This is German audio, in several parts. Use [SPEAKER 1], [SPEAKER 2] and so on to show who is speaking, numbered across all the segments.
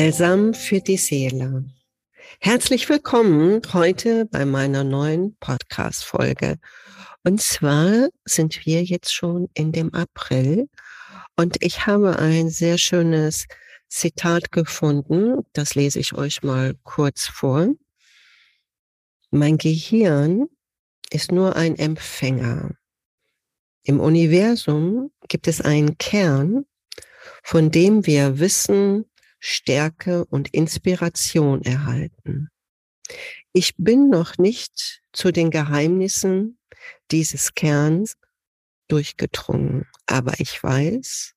[SPEAKER 1] Balsam für die Seele. Herzlich willkommen heute bei meiner neuen Podcast-Folge. Und zwar sind wir jetzt schon in dem April und ich habe ein sehr schönes Zitat gefunden. Das lese ich euch mal kurz vor. Mein Gehirn ist nur ein Empfänger. Im Universum gibt es einen Kern, von dem wir Wissen, Stärke und Inspiration erhalten. Ich bin noch nicht zu den Geheimnissen dieses Kerns durchgedrungen, aber ich weiß,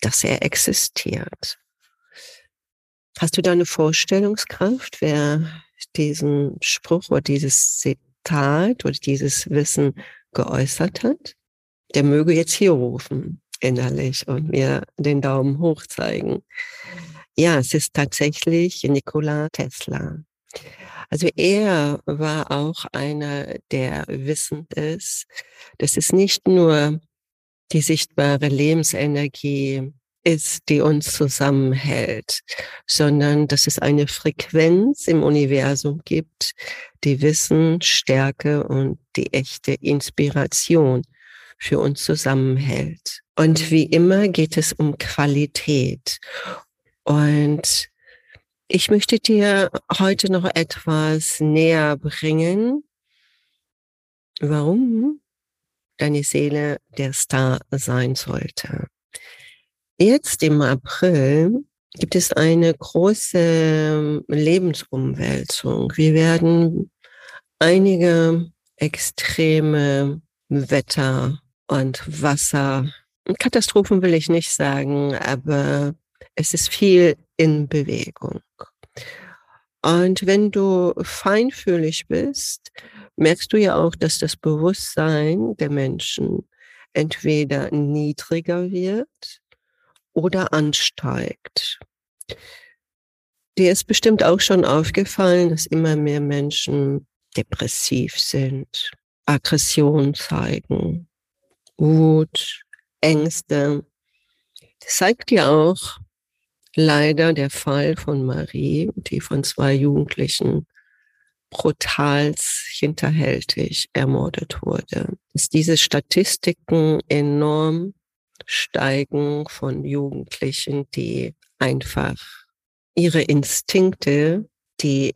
[SPEAKER 1] dass er existiert. Hast du da eine Vorstellungskraft, wer diesen Spruch oder dieses Zitat oder dieses Wissen geäußert hat? Der möge jetzt hier rufen innerlich und mir den Daumen hoch zeigen. Ja, es ist tatsächlich Nikola Tesla. Also er war auch einer, der wissend ist, dass es nicht nur die sichtbare Lebensenergie ist, die uns zusammenhält, sondern dass es eine Frequenz im Universum gibt, die Wissen, Stärke und die echte Inspiration für uns zusammenhält. Und wie immer geht es um Qualität. Und ich möchte dir heute noch etwas näher bringen, warum deine Seele der Star sein sollte. Jetzt im April gibt es eine große Lebensumwälzung. Wir werden einige extreme Wetter und Wasser. Katastrophen will ich nicht sagen, aber es ist viel in Bewegung. Und wenn du feinfühlig bist, merkst du ja auch, dass das Bewusstsein der Menschen entweder niedriger wird oder ansteigt. Dir ist bestimmt auch schon aufgefallen, dass immer mehr Menschen depressiv sind, Aggression zeigen, Wut, Ängste. Das zeigt ja auch leider der Fall von Marie, die von zwei Jugendlichen brutals hinterhältig ermordet wurde. Dass diese Statistiken enorm steigen von Jugendlichen, die einfach ihre Instinkte, die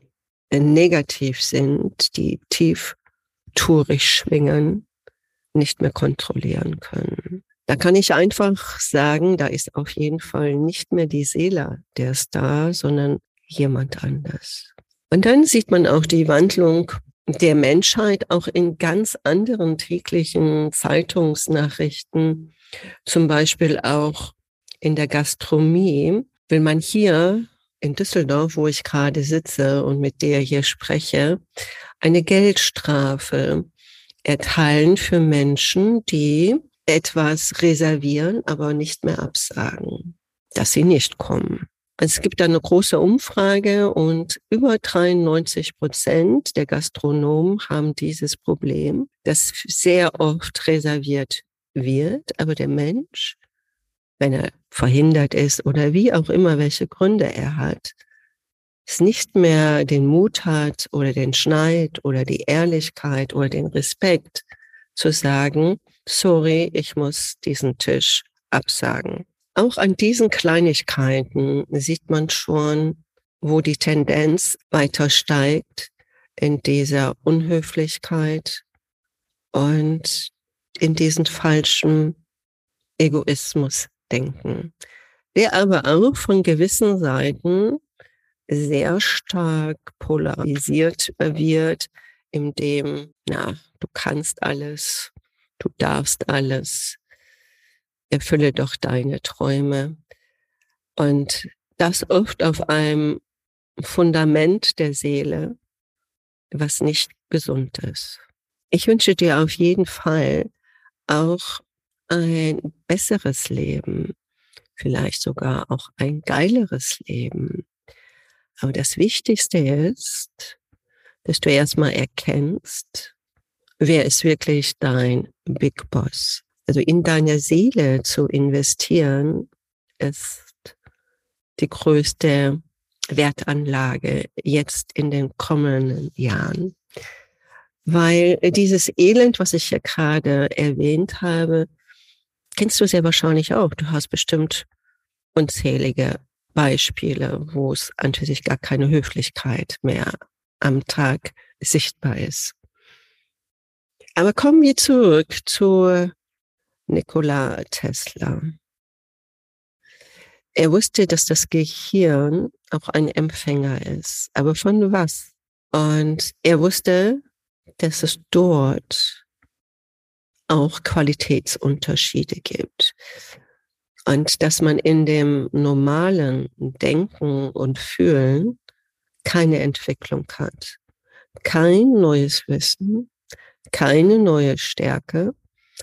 [SPEAKER 1] negativ sind, die tief tourig schwingen, nicht mehr kontrollieren können. Da kann ich einfach sagen, da ist auf jeden Fall nicht mehr die Seele der Star, sondern jemand anders. Und dann sieht man auch die Wandlung der Menschheit auch in ganz anderen täglichen Zeitungsnachrichten, zum Beispiel auch in der Gastronomie, will man hier in Düsseldorf, wo ich gerade sitze und mit der hier spreche, eine Geldstrafe erteilen für Menschen, die etwas reservieren, aber nicht mehr absagen, dass sie nicht kommen. Es gibt eine große Umfrage und über 93 Prozent der Gastronomen haben dieses Problem, dass sehr oft reserviert wird, aber der Mensch, wenn er verhindert ist oder wie auch immer, welche Gründe er hat, es nicht mehr den Mut hat oder den Schneid oder die Ehrlichkeit oder den Respekt zu sagen, sorry, ich muss diesen Tisch absagen. Auch an diesen Kleinigkeiten sieht man schon, wo die Tendenz weiter steigt in dieser Unhöflichkeit und in diesen falschen Egoismus denken, der aber auch von gewissen Seiten sehr stark polarisiert wird, in dem, na, du kannst alles, du darfst alles, erfülle doch deine Träume. Und das oft auf einem Fundament der Seele, was nicht gesund ist. Ich wünsche dir auf jeden Fall auch ein besseres Leben, vielleicht sogar auch ein geileres Leben. Aber das Wichtigste ist, dass du erstmal erkennst, wer ist wirklich dein Big Boss. Also in deine Seele zu investieren, ist die größte Wertanlage jetzt in den kommenden Jahren. Weil dieses Elend, was ich ja gerade erwähnt habe, kennst du sehr wahrscheinlich auch. Du hast bestimmt unzählige Beispiele, wo es an sich gar keine Höflichkeit mehr am Tag sichtbar ist. Aber kommen wir zurück zu Nikola Tesla. Er wusste, dass das Gehirn auch ein Empfänger ist. Aber von was? Und er wusste, dass es dort auch Qualitätsunterschiede gibt. Und dass man in dem normalen Denken und Fühlen keine Entwicklung hat. Kein neues Wissen, keine neue Stärke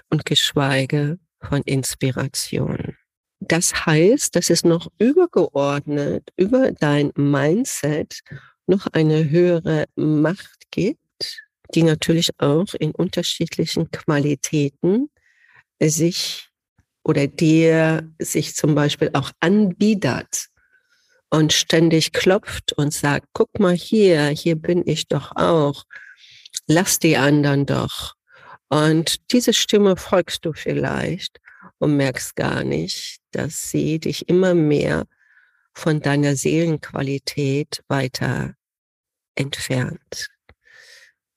[SPEAKER 1] und geschweige von Inspiration. Das heißt, dass es noch übergeordnet über dein Mindset noch eine höhere Macht gibt, die natürlich auch in unterschiedlichen Qualitäten sich oder dir sich zum Beispiel auch anbietet und ständig klopft und sagt, guck mal hier, hier bin ich doch auch, lass die anderen doch. Und diese Stimme folgst du vielleicht und merkst gar nicht, dass sie dich immer mehr von deiner Seelenqualität weiter entfernt.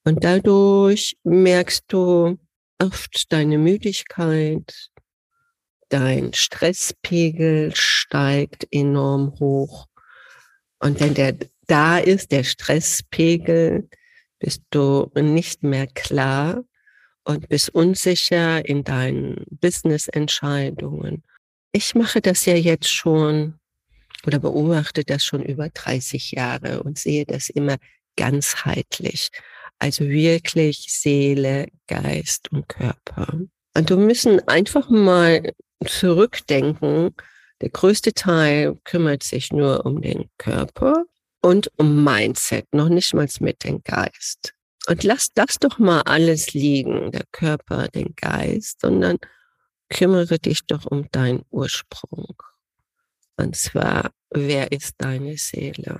[SPEAKER 1] Und dadurch merkst du oft deine Müdigkeit, dein Stresspegel steigt enorm hoch. Und wenn der da ist, der Stresspegel, bist du nicht mehr klar und bist unsicher in deinen Business-Entscheidungen. Ich mache das ja jetzt schon oder beobachte das schon über 30 Jahre und sehe das immer ganzheitlich. Also wirklich Seele, Geist und Körper. Und wir müssen einfach mal zurückdenken. Der größte Teil kümmert sich nur um den Körper und um Mindset, noch nicht mal mit dem Geist. Und lass das doch mal alles liegen, der Körper, den Geist, sondern kümmere dich doch um deinen Ursprung. Und zwar, wer ist deine Seele?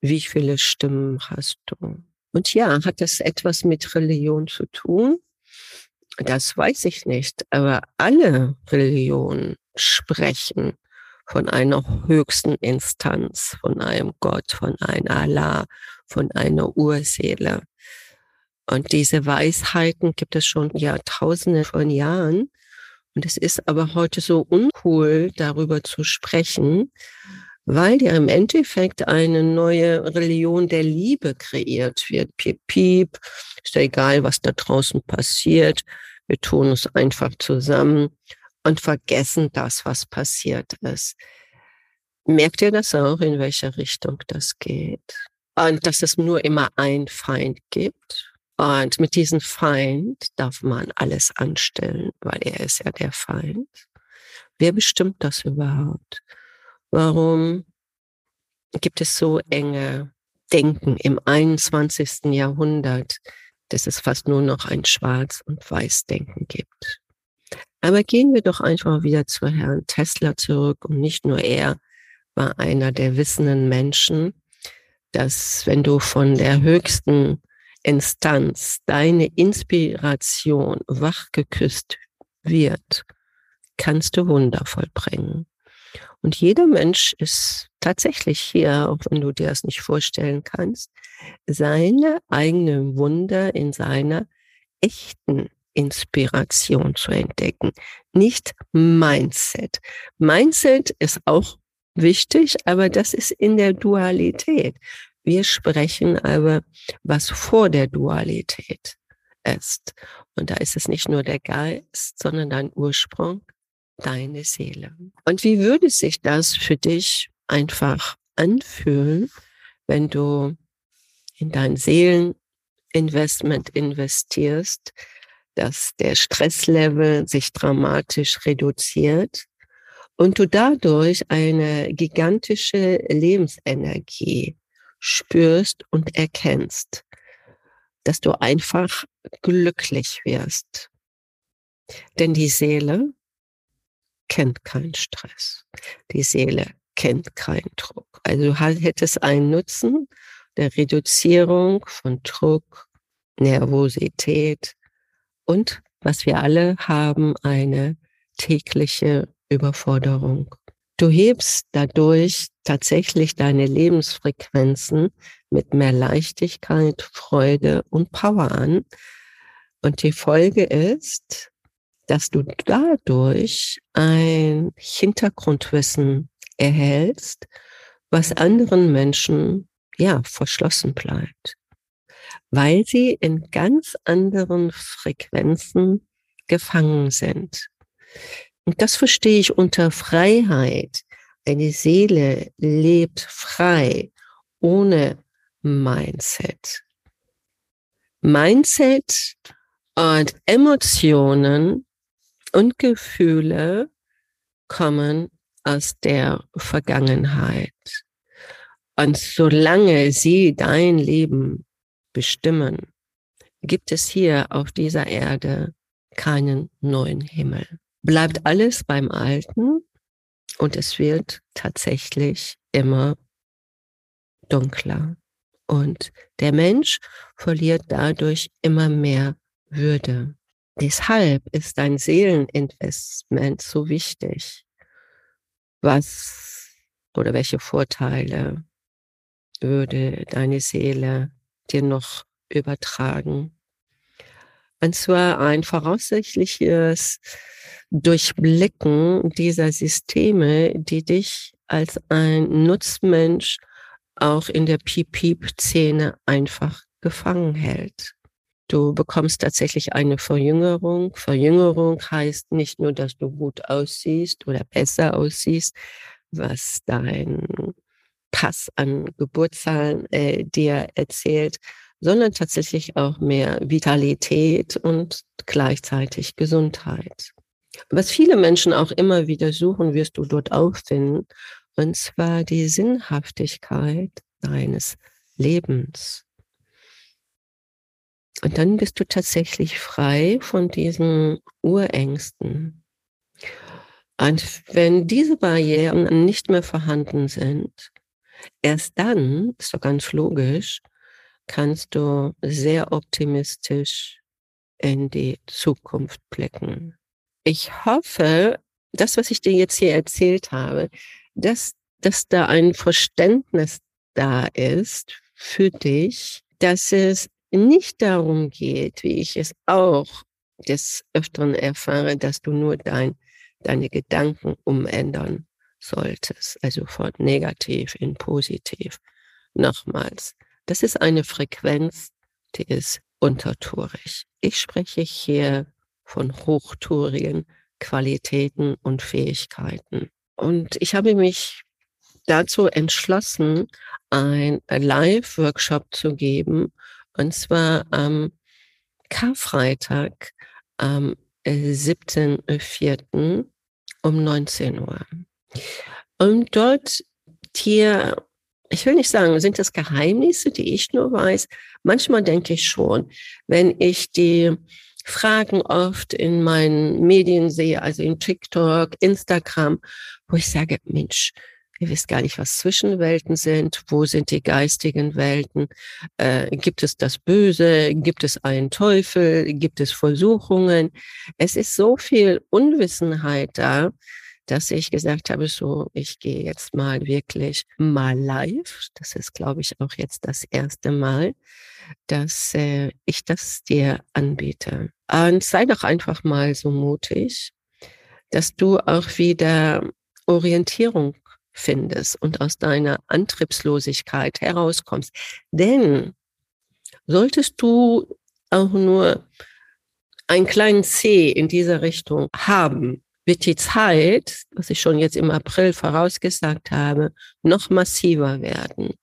[SPEAKER 1] Wie viele Stimmen hast du? Und ja, hat das etwas mit Religion zu tun? Das weiß ich nicht, aber alle Religionen sprechen von einer höchsten Instanz, von einem Gott, von einem Allah, von einer Urseele. Und diese Weisheiten gibt es schon Jahrtausende von Jahren. Und es ist aber heute so uncool, darüber zu sprechen, weil ja im Endeffekt eine neue Religion der Liebe kreiert wird. Piep, piep, ist ja egal, was da draußen passiert. Wir tun es einfach zusammen und vergessen das, was passiert ist. Merkt ihr das auch, in welche Richtung das geht? Und dass es nur immer ein Feind gibt und mit diesem Feind darf man alles anstellen, weil er ist ja der Feind. Wer bestimmt das überhaupt? Warum gibt es so enge Denken im 21. Jahrhundert, dass es fast nur noch ein Schwarz- und Weiß-Denken gibt? Aber gehen wir doch einfach wieder zu Herrn Tesla zurück und nicht nur er war einer der wissenden Menschen, dass wenn du von der höchsten Instanz, deine Inspiration wachgeküsst wird, kannst du Wunder vollbringen. Und jeder Mensch ist tatsächlich hier, auch wenn du dir das nicht vorstellen kannst, seine eigene Wunder in seiner echten Inspiration zu entdecken, nicht Mindset. Mindset ist auch wichtig, aber das ist in der Dualität. Wir sprechen aber, was vor der Dualität ist. Und da ist es nicht nur der Geist, sondern dein Ursprung, deine Seele. Und wie würde sich das für dich einfach anfühlen, wenn du in dein Seeleninvestment investierst, dass der Stresslevel sich dramatisch reduziert und du dadurch eine gigantische Lebensenergie spürst und erkennst, dass du einfach glücklich wirst. Denn die Seele kennt keinen Stress. Die Seele kennt keinen Druck. Also du hättest einen Nutzen der Reduzierung von Druck, Nervosität und was wir alle haben, eine tägliche Überforderung. Du hebst dadurch tatsächlich deine Lebensfrequenzen mit mehr Leichtigkeit, Freude und Power an. Und die Folge ist, dass du dadurch ein Hintergrundwissen erhältst, was anderen Menschen ja verschlossen bleibt, weil sie in ganz anderen Frequenzen gefangen sind. Und das verstehe ich unter Freiheit. Eine Seele lebt frei, ohne Mindset. Mindset und Emotionen und Gefühle kommen aus der Vergangenheit. Und solange sie dein Leben bestimmen, gibt es hier auf dieser Erde keinen neuen Himmel. Bleibt alles beim Alten und es wird tatsächlich immer dunkler. Und der Mensch verliert dadurch immer mehr Würde. Deshalb ist dein Seeleninvestment so wichtig. Was oder welche Vorteile würde deine Seele dir noch übertragen? Und zwar ein voraussichtliches Durchblicken dieser Systeme, die dich als ein Nutzmensch auch in der Piep-Piep-Szene einfach gefangen hält. Du bekommst tatsächlich eine Verjüngerung. Verjüngerung heißt nicht nur, dass du gut aussiehst oder besser aussiehst, was dein Pass an Geburtszahlen äh, dir erzählt, sondern tatsächlich auch mehr Vitalität und gleichzeitig Gesundheit. Was viele Menschen auch immer wieder suchen, wirst du dort auffinden, und zwar die Sinnhaftigkeit deines Lebens. Und dann bist du tatsächlich frei von diesen Urängsten. Und wenn diese Barrieren nicht mehr vorhanden sind, erst dann, ist doch ganz logisch, kannst du sehr optimistisch in die Zukunft blicken. Ich hoffe, das, was ich dir jetzt hier erzählt habe, dass, dass da ein Verständnis da ist für dich, dass es nicht darum geht, wie ich es auch des Öfteren erfahre, dass du nur dein, deine Gedanken umändern solltest, also von negativ in positiv. Nochmals, das ist eine Frequenz, die ist untertourig. Ich spreche hier von hochturigen Qualitäten und Fähigkeiten. Und ich habe mich dazu entschlossen, ein Live-Workshop zu geben, und zwar am Karfreitag am 7.4. um 19 Uhr. Und dort hier, ich will nicht sagen, sind das Geheimnisse, die ich nur weiß. Manchmal denke ich schon, wenn ich die Fragen oft in meinen Medien sehe, also in TikTok, Instagram, wo ich sage, Mensch, ihr wisst gar nicht, was Zwischenwelten sind, wo sind die geistigen Welten, äh, gibt es das Böse, gibt es einen Teufel, gibt es Versuchungen. Es ist so viel Unwissenheit da, dass ich gesagt habe, so, ich gehe jetzt mal wirklich mal live. Das ist, glaube ich, auch jetzt das erste Mal, dass äh, ich das dir anbiete. Und sei doch einfach mal so mutig, dass du auch wieder Orientierung findest und aus deiner Antriebslosigkeit herauskommst. Denn solltest du auch nur einen kleinen C in dieser Richtung haben, wird die Zeit, was ich schon jetzt im April vorausgesagt habe, noch massiver werden.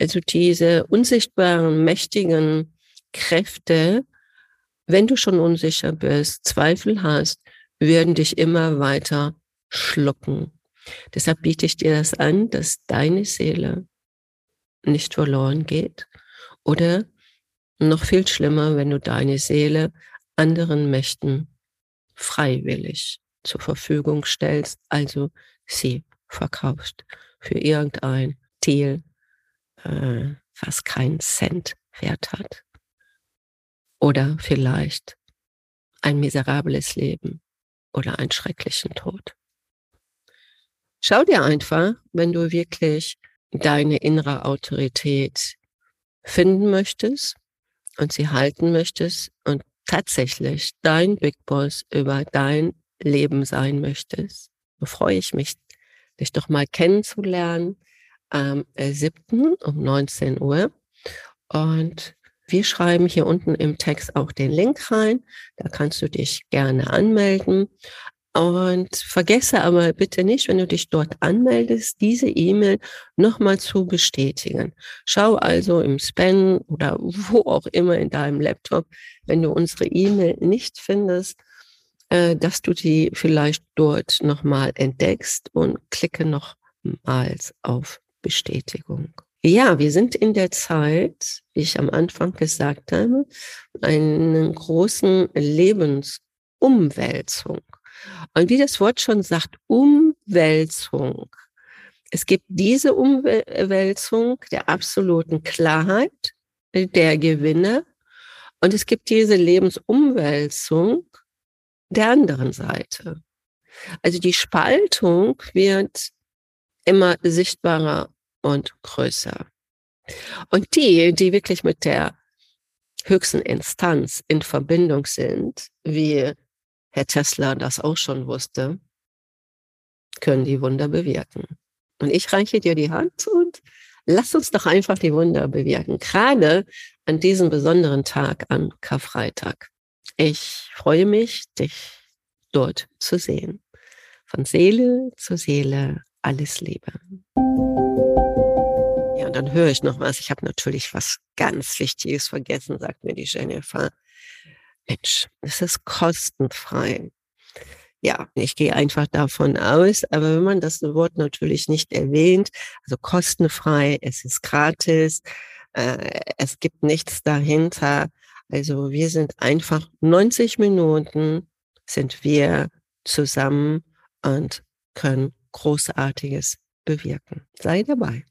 [SPEAKER 1] Also diese unsichtbaren, mächtigen Kräfte, wenn du schon unsicher bist, Zweifel hast, werden dich immer weiter schlucken. Deshalb biete ich dir das an, dass deine Seele nicht verloren geht oder noch viel schlimmer, wenn du deine Seele anderen Mächten freiwillig zur Verfügung stellst, also sie verkaufst für irgendein Thiel, äh, was keinen Cent wert hat. Oder vielleicht ein miserables Leben oder einen schrecklichen Tod. Schau dir einfach, wenn du wirklich deine innere Autorität finden möchtest und sie halten möchtest und tatsächlich dein Big Boss über dein Leben sein möchtest, so freue ich mich, dich doch mal kennenzulernen am 7. um 19 Uhr. Und wir schreiben hier unten im Text auch den Link rein. Da kannst du dich gerne anmelden. Und vergesse aber bitte nicht, wenn du dich dort anmeldest, diese E-Mail nochmal zu bestätigen. Schau also im Spam oder wo auch immer in deinem Laptop, wenn du unsere E-Mail nicht findest, äh, dass du die vielleicht dort nochmal entdeckst und klicke nochmals auf Bestätigung. Ja, wir sind in der Zeit, wie ich am Anfang gesagt habe, einen großen Lebensumwälzung. Und wie das Wort schon sagt, Umwälzung. Es gibt diese Umwälzung der absoluten Klarheit, der Gewinne. Und es gibt diese Lebensumwälzung der anderen Seite. Also die Spaltung wird immer sichtbarer und größer. Und die, die wirklich mit der höchsten Instanz in Verbindung sind, wie Herr Tesla das auch schon wusste, können die Wunder bewirken. Und ich reiche dir die Hand und lass uns doch einfach die Wunder bewirken, gerade an diesem besonderen Tag, an Karfreitag. Ich freue mich, dich dort zu sehen. Von Seele zu Seele, alles Liebe. Ja, und dann höre ich noch was. Ich habe natürlich was ganz Wichtiges vergessen, sagt mir die Jennifer. Mensch, es ist kostenfrei. Ja, ich gehe einfach davon aus, aber wenn man das Wort natürlich nicht erwähnt, also kostenfrei, es ist gratis, äh, es gibt nichts dahinter. Also wir sind einfach 90 Minuten sind wir zusammen und können Großartiges bewirken. Sei dabei.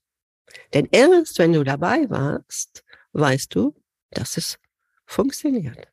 [SPEAKER 1] Denn erst wenn du dabei warst, weißt du, dass es funktioniert.